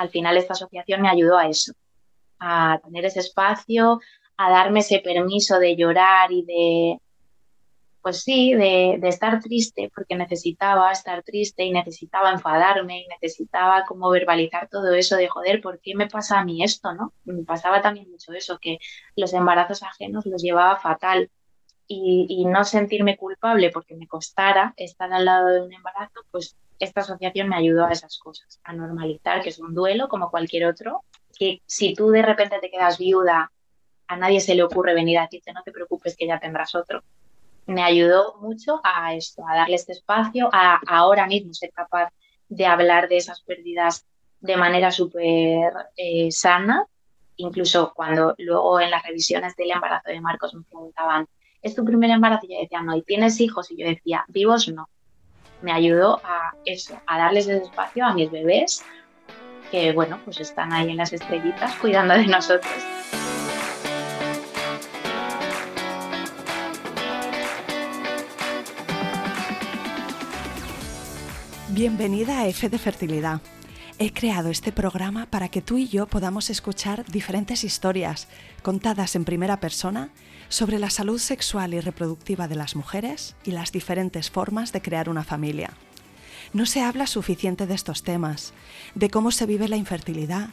al final esta asociación me ayudó a eso, a tener ese espacio, a darme ese permiso de llorar y de, pues sí, de, estar triste, porque necesitaba estar triste y necesitaba enfadarme y necesitaba como verbalizar todo eso de joder, ¿por qué me pasa a mí esto? ¿no? Me pasaba también mucho eso, que los embarazos ajenos los llevaba fatal y, y no sentirme culpable porque me costara estar al lado de un embarazo, pues esta asociación me ayudó a esas cosas, a normalizar que es un duelo como cualquier otro, que si tú de repente te quedas viuda, a nadie se le ocurre venir a decirte no te preocupes que ya tendrás otro me ayudó mucho a esto, a darle este espacio, a, ahora mismo ser capaz de hablar de esas pérdidas de manera súper eh, sana. Incluso cuando luego en las revisiones del embarazo de Marcos me preguntaban, ¿es tu primer embarazo? Y yo decía, no, ¿y tienes hijos? Y yo decía, vivos no. Me ayudó a eso, a darles ese espacio a mis bebés, que bueno, pues están ahí en las estrellitas cuidando de nosotros. Bienvenida a F de Fertilidad. He creado este programa para que tú y yo podamos escuchar diferentes historias contadas en primera persona sobre la salud sexual y reproductiva de las mujeres y las diferentes formas de crear una familia. No se habla suficiente de estos temas, de cómo se vive la infertilidad,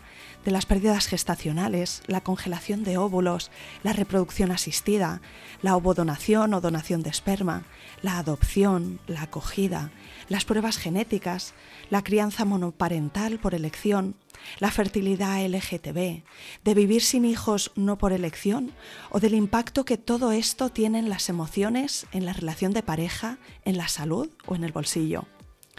de las pérdidas gestacionales, la congelación de óvulos, la reproducción asistida, la ovodonación o donación de esperma, la adopción, la acogida, las pruebas genéticas, la crianza monoparental por elección, la fertilidad LGTB, de vivir sin hijos no por elección o del impacto que todo esto tiene en las emociones, en la relación de pareja, en la salud o en el bolsillo.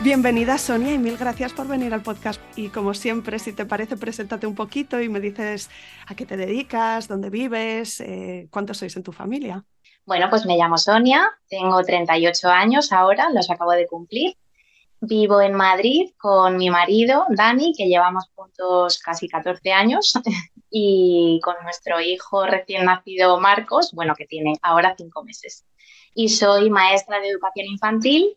Bienvenida Sonia y mil gracias por venir al podcast. Y como siempre, si te parece, preséntate un poquito y me dices a qué te dedicas, dónde vives, eh, cuántos sois en tu familia. Bueno, pues me llamo Sonia, tengo 38 años ahora, los acabo de cumplir. Vivo en Madrid con mi marido, Dani, que llevamos juntos casi 14 años, y con nuestro hijo recién nacido, Marcos, bueno, que tiene ahora 5 meses. Y soy maestra de educación infantil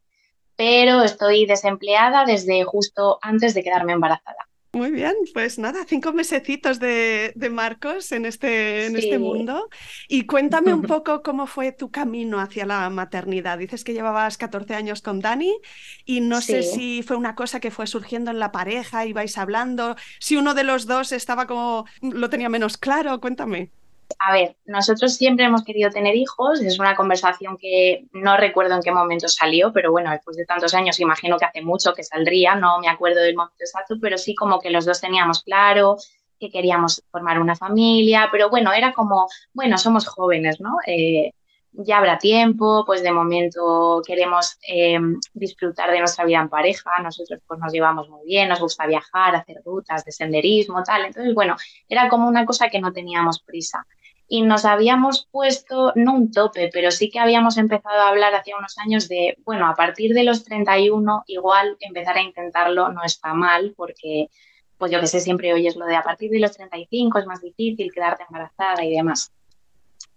pero estoy desempleada desde justo antes de quedarme embarazada. Muy bien, pues nada, cinco mesecitos de, Marcos en este, en este mundo. Y cuéntame un poco cómo fue tu camino hacia la maternidad. Dices que llevabas 14 años con Dani y no sé si fue una cosa que fue surgiendo en la pareja, ibais hablando, si uno de los dos estaba como, lo tenía menos claro, cuéntame. A ver, nosotros siempre hemos querido tener hijos, es una conversación que no recuerdo en qué momento salió, pero bueno, después de tantos años imagino que hace mucho que saldría, no me acuerdo del momento exacto, pero sí como que los dos teníamos claro que queríamos formar una familia, pero bueno, era como, bueno, somos jóvenes, ¿no? Eh, ya habrá tiempo, pues de momento queremos eh, disfrutar de nuestra vida en pareja, nosotros pues nos llevamos muy bien, nos gusta viajar, hacer rutas de senderismo, tal, entonces bueno, era como una cosa que no teníamos prisa y nos habíamos puesto, no un tope, pero sí que habíamos empezado a hablar hace unos años de, bueno, a partir de los 31 igual empezar a intentarlo no está mal porque, pues yo que sé, siempre oyes lo de a partir de los 35 es más difícil quedarte embarazada y demás.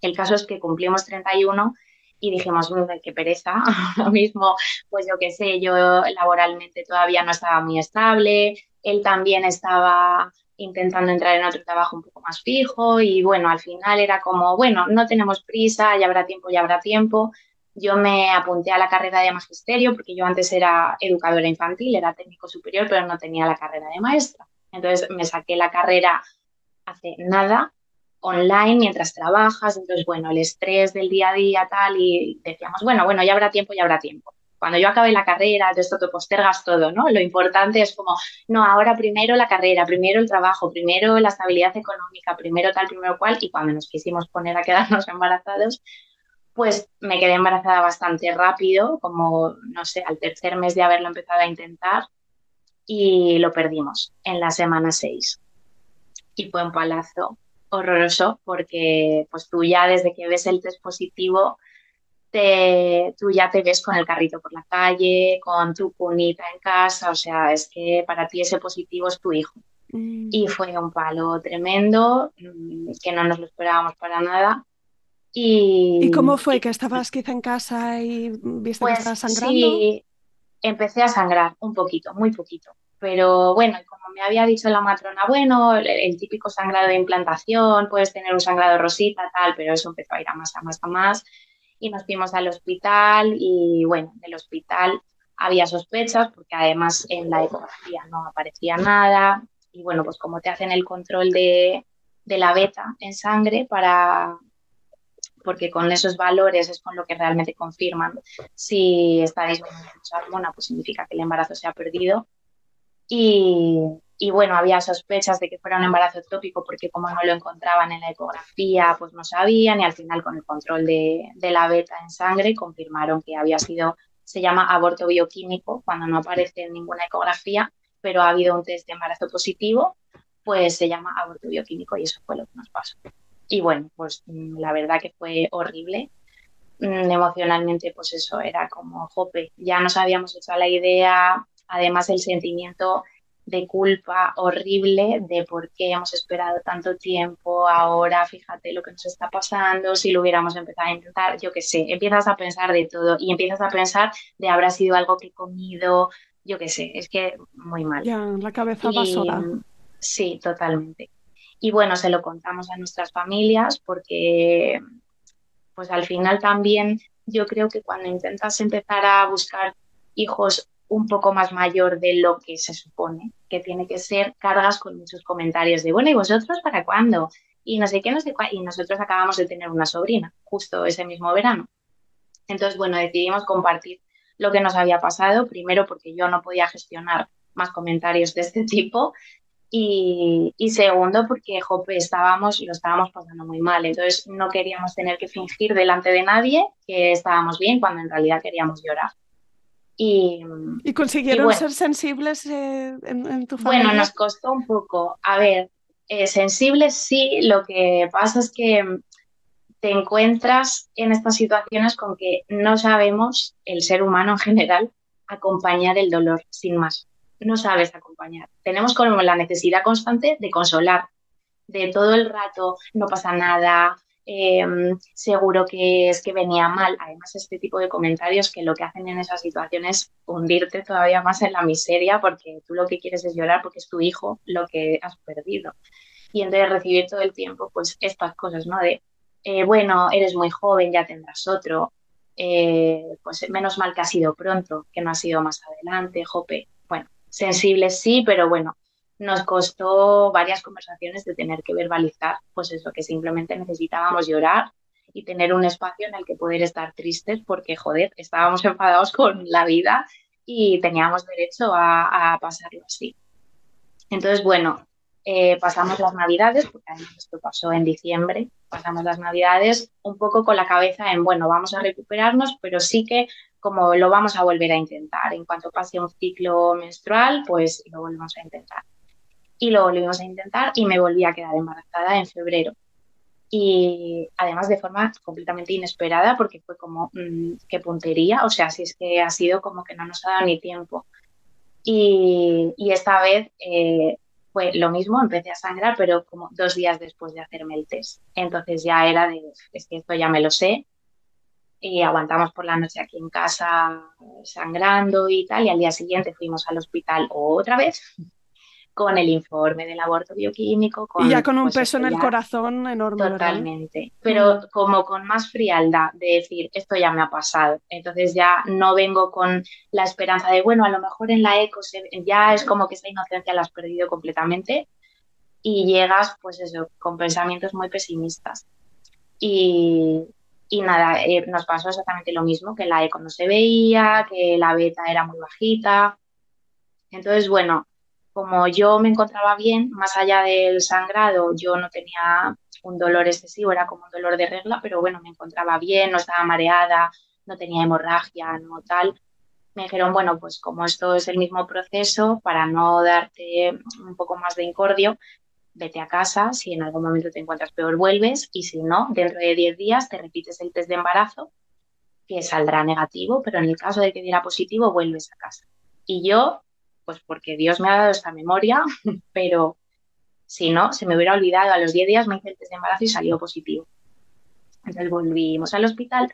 El caso es que cumplimos 31 y dijimos, qué pereza, ahora mismo, pues yo que sé, yo laboralmente todavía no estaba muy estable, él también estaba intentando entrar en otro trabajo un poco más fijo y bueno, al final era como, bueno, no tenemos prisa, ya habrá tiempo, ya habrá tiempo. Yo me apunté a la carrera de magisterio porque yo antes era educadora infantil, era técnico superior, pero no tenía la carrera de maestra. Entonces me saqué la carrera hace nada, online, mientras trabajas. Entonces, bueno, el estrés del día a día tal y decíamos, bueno, bueno, ya habrá tiempo, ya habrá tiempo cuando yo acabe la carrera, de esto te postergas todo, ¿no? Lo importante es como, no, ahora primero la carrera, primero el trabajo, primero la estabilidad económica, primero tal, primero cual, y cuando nos quisimos poner a quedarnos embarazados, pues me quedé embarazada bastante rápido, como, no sé, al tercer mes de haberlo empezado a intentar, y lo perdimos en la semana 6. Y fue un palazo horroroso porque pues tú ya desde que ves el test positivo, te, tú ya te ves con el carrito por la calle, con tu cunita en casa, o sea, es que para ti ese positivo es tu hijo. Mm. Y fue un palo tremendo, mm, que no nos lo esperábamos para nada. Y, ¿Y cómo fue? ¿Que estabas quizá en casa y viste que pues estabas sangrando? Sí, empecé a sangrar un poquito, muy poquito. Pero bueno, como me había dicho la matrona, bueno, el, típico sangrado de implantación, puedes tener un sangrado rosita, tal, pero eso empezó a ir a más, a más, a más. Y nos fuimos al hospital y bueno, del hospital había sospechas porque además en la ecografía no aparecía nada. Y bueno, pues como te hacen el control de, de la beta en sangre para, porque con esos valores es con lo que realmente confirman si está disminuyendo esa hormona, pues significa que el embarazo se ha perdido. Y, y, bueno, había sospechas de que fuera un embarazo ectópico porque como no lo encontraban en la ecografía, pues no sabían y al final con el control de, de la beta en sangre confirmaron que había sido, se llama aborto bioquímico cuando no aparece en ninguna ecografía, pero ha habido un test de embarazo positivo, pues se llama aborto bioquímico y eso fue lo que nos pasó. Y bueno, pues mm, la verdad que fue horrible. Mm, emocionalmente, pues eso, era como, jope, ya nos habíamos hecho la idea, además el sentimiento de culpa horrible de por qué hemos esperado tanto tiempo, ahora fíjate lo que nos está pasando, si lo hubiéramos empezado a intentar, yo qué sé, empiezas a pensar de todo y empiezas a pensar de habrá sido algo que he comido, yo qué sé, es que muy mal. Ya, la cabeza va sola. Sí, totalmente. Y bueno, se lo contamos a nuestras familias porque pues al final también yo creo que cuando intentas empezar a buscar hijos un poco más mayor de lo que se supone que tiene que ser, cargas con muchos comentarios de, bueno, ¿y vosotros para cuándo? Y no sé qué, no sé cuál. Y nosotros acabamos de tener una sobrina justo ese mismo verano. Entonces, bueno, decidimos compartir lo que nos había pasado, primero porque yo no podía gestionar más comentarios de este tipo y, segundo, porque Jope estábamos, lo estábamos pasando muy mal, entonces no queríamos tener que fingir delante de nadie que estábamos bien cuando en realidad queríamos llorar. Y, ¿Y consiguieron ser sensibles eh, en, tu familia? Bueno, nos costó un poco. A ver, eh, sensibles sí, lo que pasa es que te encuentras en estas situaciones con que no sabemos, el ser humano en general, acompañar el dolor, sin más no sabes acompañar. Tenemos como la necesidad constante de consolar, de todo el rato, no pasa nada, em, seguro que es que venía mal. Además, este tipo de comentarios que lo que hacen en esas situaciones es hundirte todavía más en la miseria porque tú lo que quieres es llorar porque es tu hijo lo que has perdido. Y entonces recibir todo el tiempo pues estas cosas, ¿no? De, eh, bueno, eres muy joven, ya tendrás otro, eh, pues menos mal que ha sido pronto, que no ha sido más adelante, jope. Bueno, sensibles sí, pero bueno, nos costó varias conversaciones de tener que verbalizar, pues eso, que simplemente necesitábamos llorar y tener un espacio en el que poder estar tristes porque, joder, estábamos enfadados con la vida y teníamos derecho a, pasarlo así. Entonces, bueno, eh, pasamos las navidades, porque además esto pasó en diciembre, pasamos las navidades un poco con la cabeza en, bueno, vamos a recuperarnos, pero sí que como lo vamos a volver a intentar. En cuanto pase un ciclo menstrual, pues lo volvemos a intentar. Y lo volvimos a intentar y me volví a quedar embarazada en febrero. Y además de forma completamente inesperada, porque fue como, mm, qué puntería, o sea, si es que ha sido como que no nos ha dado ni tiempo. Y, esta vez eh, fue lo mismo, empecé a sangrar, pero como dos días después de hacerme el test. Entonces ya era de, es que esto ya me lo sé, y aguantamos por la noche aquí en casa sangrando y tal, y al día siguiente fuimos al hospital otra vez con el informe del aborto bioquímico. Con, y ya con un pues, peso en el corazón enorme. Totalmente, pero como con más frialdad de decir, esto ya me ha pasado. Entonces ya no vengo con la esperanza de, bueno, a lo mejor en la eco ya es como que esa inocencia la has perdido completamente y llegas, pues eso, con pensamientos muy pesimistas. Y, y nada, eh, nos pasó exactamente lo mismo, que la eco no se veía, que la beta era muy bajita. Entonces, bueno, como yo me encontraba bien, más allá del sangrado, yo no tenía un dolor excesivo, era como un dolor de regla, pero bueno, me encontraba bien, no estaba mareada, no tenía hemorragia, no tal. me dijeron, bueno, pues como esto es el mismo proceso, para no darte un poco más de incordio, vete a casa, si en algún momento te encuentras peor vuelves y si no, dentro de 10 días te repites el test de embarazo que saldrá negativo, pero en el caso de que diera positivo vuelves a casa. Y yo, pues porque Dios me ha dado esta memoria, pero si no, se me hubiera olvidado, a los 10 días me hice el test de embarazo y salió positivo. Entonces volvimos al hospital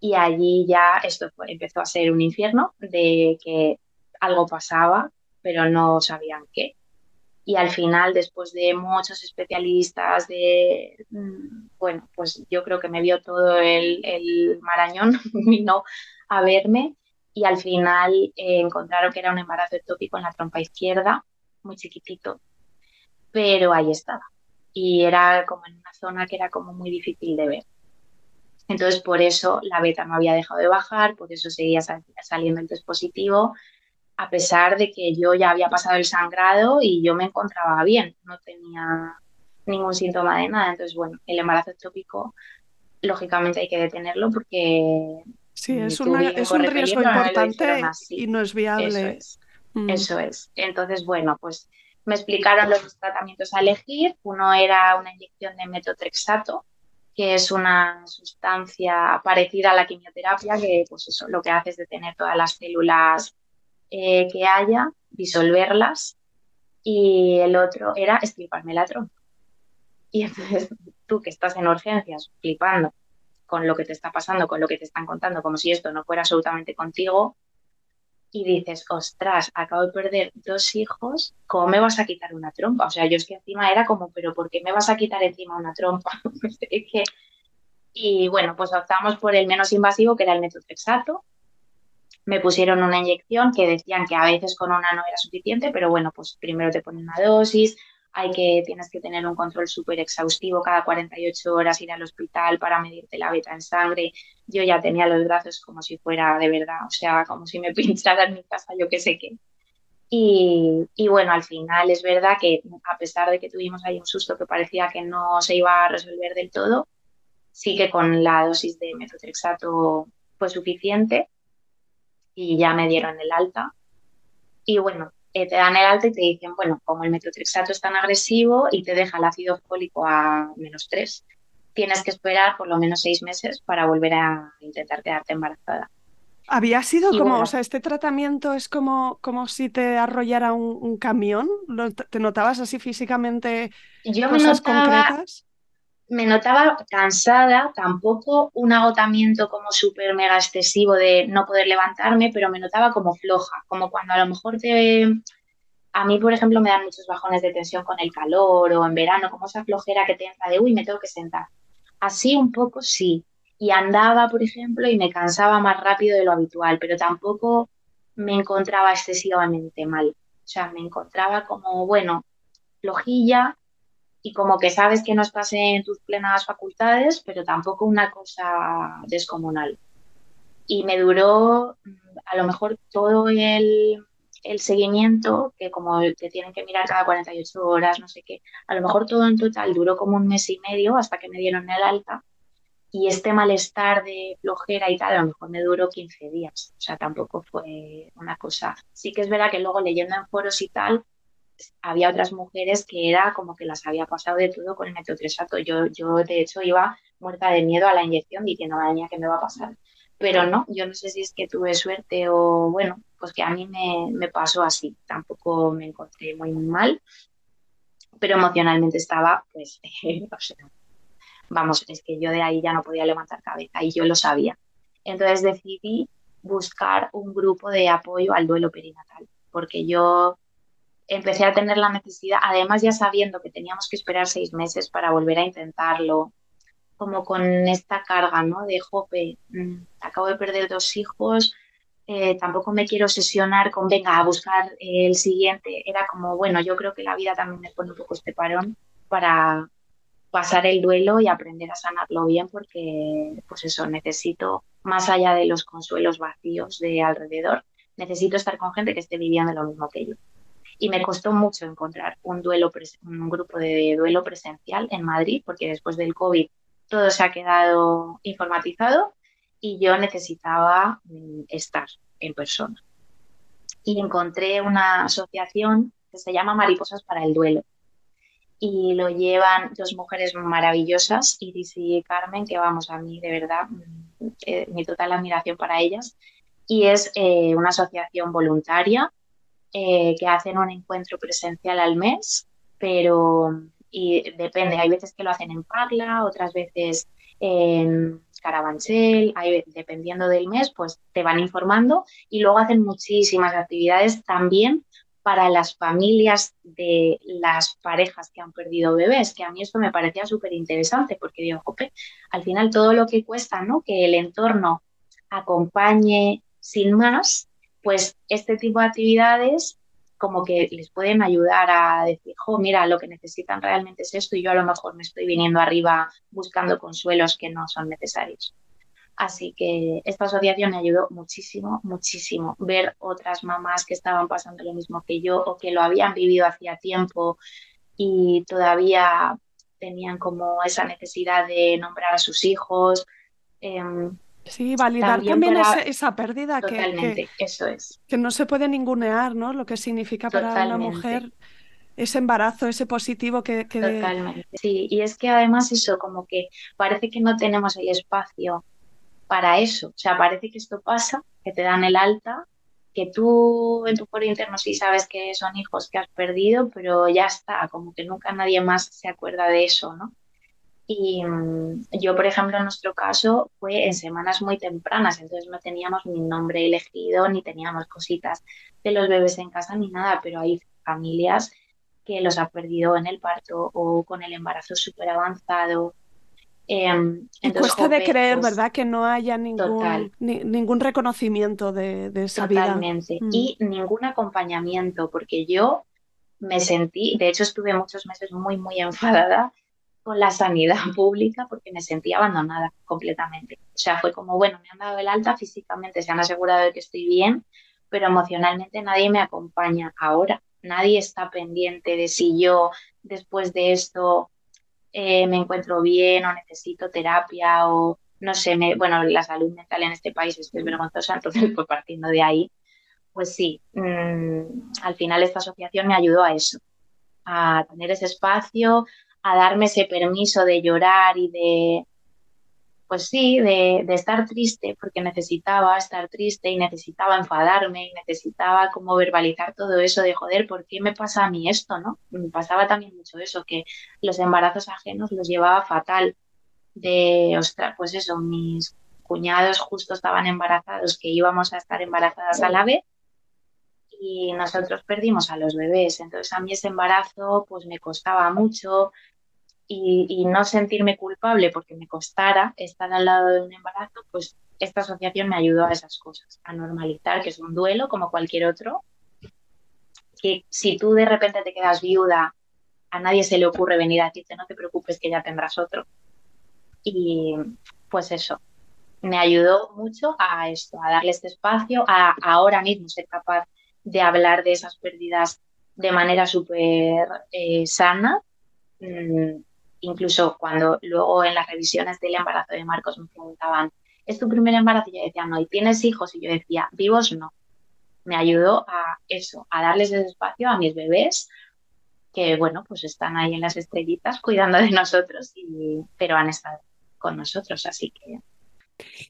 y allí ya esto empezó a ser un infierno de que algo pasaba, pero no sabían qué. Y al final, después de muchos especialistas, de, mm, bueno, pues yo creo que me vio todo el, el marañón, vino a verme y al final eh, encontraron que era un embarazo ectópico en la trompa izquierda, muy chiquitito, pero ahí estaba. Y era como en una zona que era como muy difícil de ver. Entonces, por eso la beta no había dejado de bajar, por eso seguía saliendo el test positivo a pesar de que yo ya había pasado el sangrado y yo me encontraba bien, no tenía ningún síntoma de nada. Entonces, bueno, el embarazo ectópico, lógicamente hay que detenerlo porque... Sí, es, un riesgo importante y no es viable. Mm. Eso es. Entonces, bueno, pues me explicaron los tratamientos a elegir. Uno era una inyección de metotrexato, que es una sustancia parecida a la quimioterapia, que pues eso lo que hace es detener todas las células eh, que haya, disolverlas, y el otro era estriparme la trompa. Y entonces tú que estás en urgencias, flipando con lo que te está pasando, con lo que te están contando, como si esto no fuera absolutamente contigo, y dices, ostras, acabo de perder dos hijos, ¿cómo me vas a quitar una trompa? O sea, yo es que encima era como, pero ¿por qué me vas a quitar encima una trompa? Y bueno, pues optamos por el menos invasivo, que era el metotrexato, me pusieron una inyección que decían que a veces con una no era suficiente, pero bueno, pues primero te ponen una dosis, hay que, tienes que tener un control súper exhaustivo cada 48 horas, ir al hospital para medirte la beta en sangre. Yo ya tenía los brazos como si fuera de verdad, o sea, como si me pinchara en mi casa, yo qué sé qué. Y, y, bueno, al final es verdad que a pesar de que tuvimos ahí un susto que parecía que no se iba a resolver del todo, sí que con la dosis de metotrexato fue suficiente y ya me dieron el alta. Y bueno, eh, te dan el alta y te dicen, bueno, como el metotrexato es tan agresivo y te deja el ácido fólico a menos 3, tienes que esperar por lo menos seis meses para volver a intentar quedarte embarazada. ¿Había sido como, o sea, este tratamiento es como, como si te arrollara un, camión? ¿Te notabas así físicamente yo cosas concretas? Me notaba cansada, tampoco un agotamiento como súper mega excesivo de no poder levantarme, pero me notaba como floja, como cuando a lo mejor te... A mí, por ejemplo, me dan muchos bajones de tensión con el calor o en verano, como esa flojera que te entra de, uy, me tengo que sentar. Así un poco sí. Y andaba, por ejemplo, y me cansaba más rápido de lo habitual, pero tampoco me encontraba excesivamente mal. O sea, me encontraba como, bueno, flojilla, y como que sabes que no estás en tus plenas facultades, pero tampoco una cosa descomunal. Y me duró mm, a lo mejor todo el, el seguimiento, que como te tienen que mirar cada 48 horas, no sé qué, a lo mejor todo en total duró como un mes y medio hasta que me dieron el alta. Y este malestar de flojera y tal, a lo mejor me duró 15 días. O sea, tampoco fue una cosa. Sí que es verdad que luego leyendo en foros y tal, había otras mujeres que era como que las había pasado de todo con el metotrexato. Yo, yo de hecho iba muerta de miedo a la inyección diciendo, madre mía, ¿qué me va a pasar? Pero no, yo no sé si es que tuve suerte o bueno, pues que a mí me, me pasó así. Tampoco me encontré muy mal, pero emocionalmente estaba, pues, o sea, vamos, es que yo de ahí ya no podía levantar cabeza y yo lo sabía. Entonces decidí buscar un grupo de apoyo al duelo perinatal, porque yo empecé a tener la necesidad, además ya sabiendo que teníamos que esperar seis meses para volver a intentarlo, como con esta carga, ¿no? De, jope, mm, acabo de perder dos hijos, eh, tampoco me quiero obsesionar con, venga, a buscar el siguiente. Era como, bueno, yo creo que la vida también me pone un poco este parón para pasar el duelo y aprender a sanarlo bien, porque, pues eso, necesito, más allá de los consuelos vacíos de alrededor, necesito estar con gente que esté viviendo lo mismo que yo y me costó mucho encontrar un, duelo un grupo de duelo presencial en Madrid, porque después del COVID todo se ha quedado informatizado y yo necesitaba mm, estar. en persona. Y encontré una asociación que se llama Mariposas para el Duelo. Y lo llevan dos mujeres maravillosas, Iris y Carmen, que vamos a mí, de verdad, mm, eh, mi total admiración para ellas. Y es eh, una asociación voluntaria eh, que hacen un encuentro presencial al mes, pero y depende, hay veces que lo hacen en Parla, otras veces en Carabanchel, dependiendo del mes, pues te van informando y luego hacen muchísimas actividades también para las familias de las parejas que han perdido bebés, que a mí esto me parecía súper interesante porque digo, al final todo lo que cuesta, ¿no? Que el entorno acompañe sin más, pues este tipo de actividades como que les pueden ayudar a decir, jo, mira, lo que necesitan realmente es esto y yo a lo mejor me estoy viniendo arriba buscando consuelos que no son necesarios. Así que esta asociación me ayudó muchísimo, muchísimo. Ver otras mamás que estaban pasando lo mismo que yo o que lo habían vivido hacía tiempo y todavía tenían como esa necesidad de nombrar a sus hijos. Em, Sí, validar también, esa, pérdida que, eso es. que no se puede ningunear, ¿no? Lo que significa para una mujer ese embarazo, ese positivo que, Totalmente, sí. Y es que además eso, como que parece que no tenemos el espacio para eso. O sea, parece que esto pasa, que te dan el alta, que tú en tu foro interno sí sabes que son hijos que has perdido, pero ya está, como que nunca nadie más se acuerda de eso, ¿no? Y mm, yo, por ejemplo, en nuestro caso fue en semanas muy tempranas, entonces no teníamos ni nombre elegido, ni teníamos cositas de los bebés en casa, ni nada, pero hay familias que los ha perdido en el parto o con el embarazo súper avanzado. Eh, cuesta de creer, pues ¿verdad? Que no haya ningún, ningún reconocimiento de, de esa Totalmente. Mm. Y ningún acompañamiento, porque yo me sentí, de hecho estuve muchos meses muy, muy enfadada con la sanidad pública porque me sentía abandonada completamente. O sea, fue como, bueno, me han dado el alta físicamente, se han asegurado de que estoy bien, pero emocionalmente nadie me acompaña ahora. Nadie está pendiente de si yo después de esto eh, me encuentro bien o necesito terapia o no sé, me, bueno, la salud mental en este país es, vergonzosa, entonces pues partiendo de ahí, pues sí, mm, al final esta asociación me ayudó a eso, a tener ese espacio, a darme ese permiso de llorar y de, pues sí, de, estar triste, porque necesitaba estar triste y necesitaba enfadarme y necesitaba como verbalizar todo eso de joder, ¿por qué me pasa a mí esto? ¿no? Me pasaba también mucho eso, que los embarazos ajenos los llevaba fatal. De, ostras, pues eso, mis cuñados justo estaban embarazados, que íbamos a estar embarazadas a la vez y nosotros perdimos a los bebés. Entonces a mí ese embarazo pues me costaba mucho y, no sentirme culpable porque me costara estar al lado de un embarazo, pues esta asociación me ayudó a esas cosas, a normalizar que es un duelo como cualquier otro, que si tú de repente te quedas viuda, a nadie se le ocurre venir a decirte no te preocupes que ya tendrás otro. Y pues eso, me ayudó mucho a esto, a darle este espacio, a ahora mismo ser capaz de hablar de esas pérdidas de manera súper eh, sana. Mm, incluso cuando luego en las revisiones del embarazo de Marcos me preguntaban, ¿es tu primer embarazo? Y yo decía, no, ¿y tienes hijos? Y yo decía, vivos no. Me ayudó a eso, a darles ese espacio a mis bebés, que bueno, pues están ahí en las estrellitas cuidando de nosotros, y, pero han estado con nosotros, así que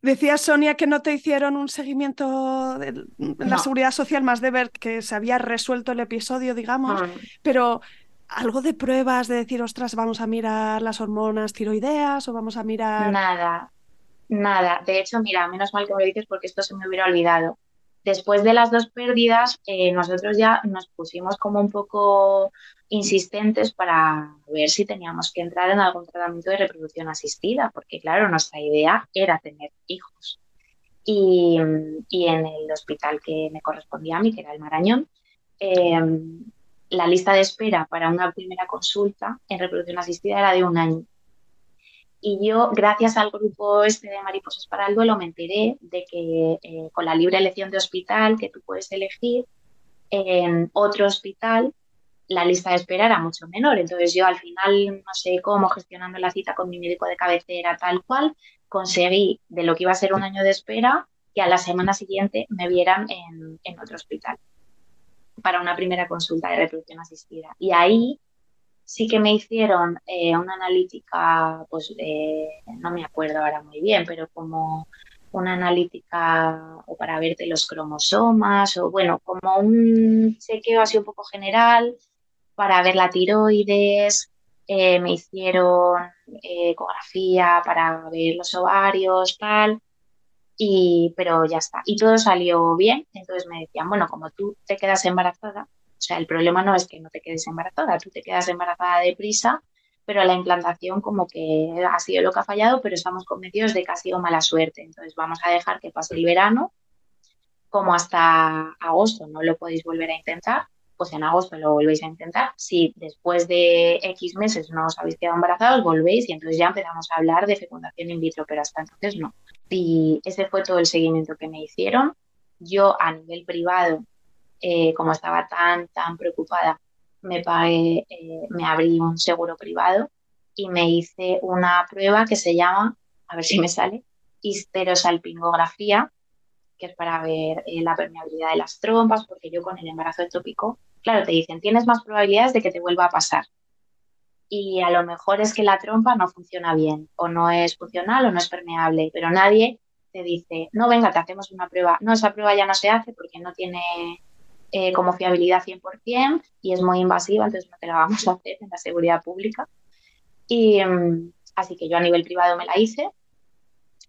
Decía Sonia que no te hicieron un seguimiento de la seguridad social más de ver que se había resuelto el episodio, digamos, mm. pero algo de pruebas de decir, ostras, vamos a mirar las hormonas tiroideas o vamos a mirar. Nada, nada. De hecho, mira, menos mal que me lo dices porque esto se me hubiera olvidado. Después de las dos pérdidas, eh, nosotros ya nos pusimos como un poco insistentes para ver si teníamos que entrar en algún tratamiento de reproducción asistida, porque claro, nuestra idea era tener hijos. Y, en el hospital que me correspondía a mí, que era el Marañón, eh, la lista de espera para una primera consulta en reproducción asistida era de un año. Y yo, gracias al grupo este de Mariposas para el Duelo, me enteré de que eh, con la libre elección de hospital que tú puedes elegir, en otro hospital la lista de espera era mucho menor. Entonces yo al final, no sé cómo, gestionando la cita con mi médico de cabecera, tal cual, conseguí de lo que iba a ser un año de espera, y a la semana siguiente me vieran en, otro hospital para una primera consulta de reproducción asistida. Y ahí sí que me hicieron eh, una analítica, pues no me acuerdo ahora muy bien, pero como una analítica o para verte los cromosomas o bueno, como un chequeo así un poco general para ver la tiroides, eh, me hicieron eh, ecografía para ver los ovarios, tal, y, pero ya está. Y todo salió bien, entonces me decían, bueno, como tú te quedas embarazada, o sea, el problema no es que no te quedes embarazada, tú te quedas embarazada deprisa, pero la implantación como que ha sido lo que ha fallado, pero estamos convencidos de que ha sido mala suerte. Entonces vamos a dejar que pase el verano, como hasta agosto no lo podéis volver a intentar, pues en agosto lo volvéis a intentar. Si después de X meses no os habéis quedado embarazados, volvéis y entonces ya empezamos a hablar de fecundación in vitro, pero hasta entonces no. Y ese fue todo el seguimiento que me hicieron. Yo a nivel privado, eh, como estaba tan, tan preocupada, me pagué, eh, me abrí un seguro privado y me hice una prueba que se llama, a ver si me sale, histerosalpingografía, que es para ver eh, la permeabilidad de las trompas, porque yo con el embarazo ectópico claro, te dicen, tienes más probabilidades de que te vuelva a pasar. Y a lo mejor es que la trompa no funciona bien, o no es funcional, o no es permeable, pero nadie te dice, no, venga, te hacemos una prueba. No, esa prueba ya no se hace porque no tiene eh, como fiabilidad 100% y es muy invasiva, entonces no te la vamos a hacer en la seguridad pública. Y mm, así que yo a nivel privado me la hice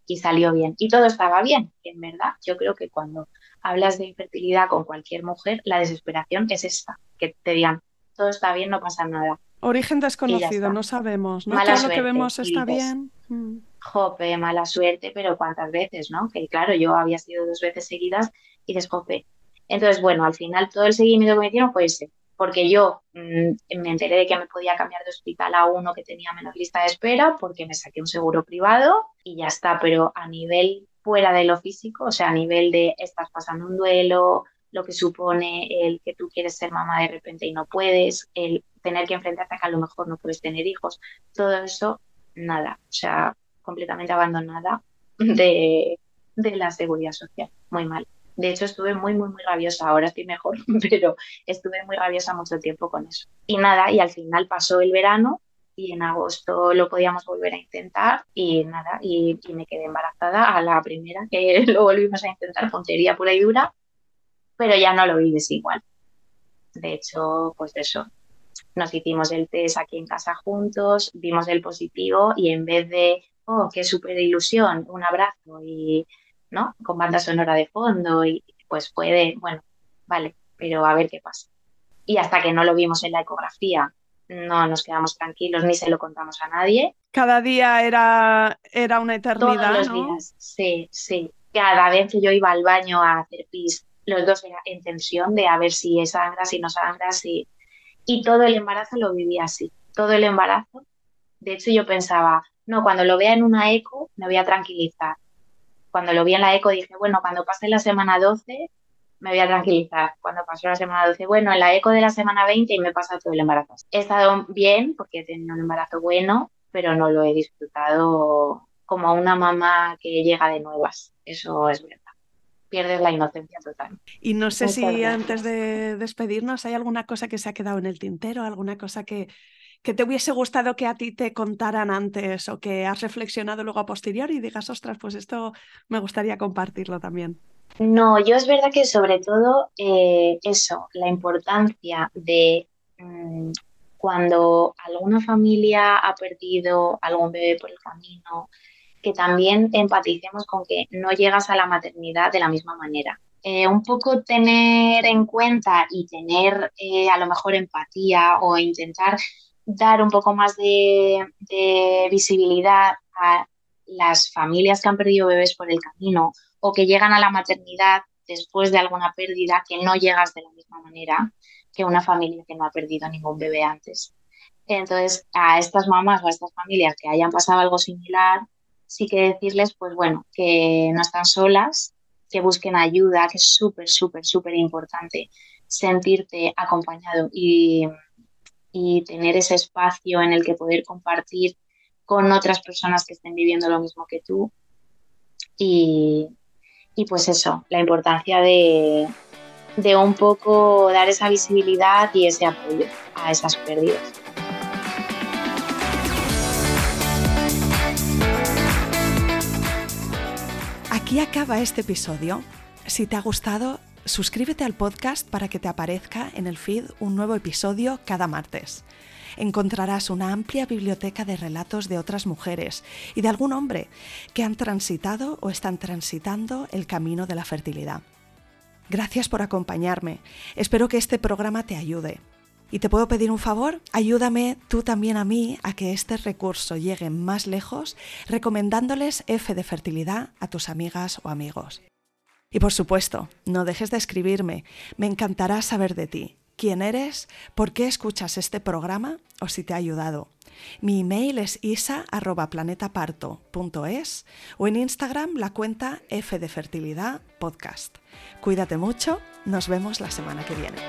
y salió bien. Y todo estaba bien, en verdad yo creo que cuando hablas de infertilidad con cualquier mujer, la desesperación es esta, que te digan, todo está bien, no pasa nada. Origen desconocido, no sabemos, ¿no? Mala lo que vemos está bien. Mm. Jope, mala suerte, pero cuántas veces, ¿no? Que claro, yo había sido dos veces seguidas y dices, jope. Entonces, bueno, al final todo el seguimiento que me hicieron fue ese, porque yo mm, me enteré de que me podía cambiar de hospital a uno que tenía menos lista de espera, porque me saqué un seguro privado y ya está, pero a nivel fuera de lo físico, o sea, a nivel de estás pasando un duelo, lo que supone el que tú quieres ser mamá de repente y no puedes, el tener que enfrentarte a que a lo mejor no puedes tener hijos, todo eso, nada, o sea, completamente abandonada de, de la seguridad social, muy mal. De hecho, estuve muy, muy, muy rabiosa. Ahora estoy mejor, pero estuve muy rabiosa mucho tiempo con eso. Y nada, y al final pasó el verano y en agosto lo podíamos volver a intentar y nada, y, me quedé embarazada a la primera que lo volvimos a intentar, tontería pura y dura, pero ya no lo vives igual. De hecho, pues eso, nos hicimos el test aquí en casa juntos, vimos el positivo y en vez de, oh, qué súper ilusión, un abrazo y, ¿no? Con banda sonora de fondo y pues puede, bueno, vale, pero a ver qué pasa. Y hasta que no lo vimos en la ecografía no nos quedamos tranquilos ni se lo contamos a nadie. Cada día era, era una eternidad. Todos los días, sí, sí. Cada vez que yo iba al baño a hacer pis, los dos era en tensión de a ver si es sangra, si no sangra, si. Y todo el embarazo lo vivía así. Todo el embarazo. De hecho, yo pensaba, no, cuando lo vea en una eco, me voy a tranquilizar. Cuando lo vi en la eco, dije, bueno, cuando pase la semana 12, me voy a tranquilizar. Cuando pasó la semana 12, bueno, en la eco de la semana 20 y me pasa todo el embarazo. He estado bien porque he tenido un embarazo bueno, pero no lo he disfrutado como una mamá que llega de nuevas. Eso es verdad. Pierdes la inocencia total. Y no sé si antes de despedirnos hay alguna cosa que se ha quedado en el tintero, alguna cosa que, que te hubiese gustado que a ti te contaran antes o que has reflexionado luego a posteriori y digas, ostras, pues esto me gustaría compartirlo también. No, yo es verdad que sobre todo eh, eso, la importancia de mm, cuando alguna familia ha perdido algún bebé por el camino, que también empaticemos con que no llegas a la maternidad de la misma manera. Eh, un poco tener en cuenta y tener eh, a lo mejor empatía o intentar dar un poco más de visibilidad a las familias que han perdido bebés por el camino o que llegan a la maternidad después de alguna pérdida que no llegas de la misma manera que una familia que no ha perdido ningún bebé antes. Entonces, a estas mamás o a estas familias que hayan pasado algo similar, sí que decirles, pues bueno, que no están solas, que busquen ayuda, que es súper, súper, súper importante sentirte acompañado y, y tener ese espacio en el que poder compartir con otras personas que estén viviendo lo mismo que tú. Y, Y pues eso, la importancia de, de un poco dar esa visibilidad y ese apoyo a esas pérdidas. Aquí acaba este episodio. Si te ha gustado, suscríbete al podcast para que te aparezca en el feed un nuevo episodio cada martes. Encontrarás una amplia biblioteca de relatos de otras mujeres y de algún hombre que han transitado o están transitando el camino de la fertilidad. Gracias por acompañarme. Espero que este programa te ayude. ¿Y te puedo pedir un favor? Ayúdame tú también a mí a que este recurso llegue más lejos recomendándoles F de fertilidad a tus amigas o amigos. Y por supuesto, no dejes de escribirme. Me encantará saber de ti. ¿Quién eres? ¿Por qué escuchas este programa? ¿O si te ha ayudado? Mi email es isa.planetaparto.es o en Instagram la cuenta F de Fertilidad Podcast. Cuídate mucho, nos vemos la semana que viene.